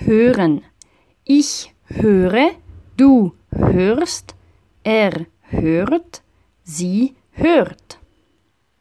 hören. Ich höre, du hörst, er hört, sie hört.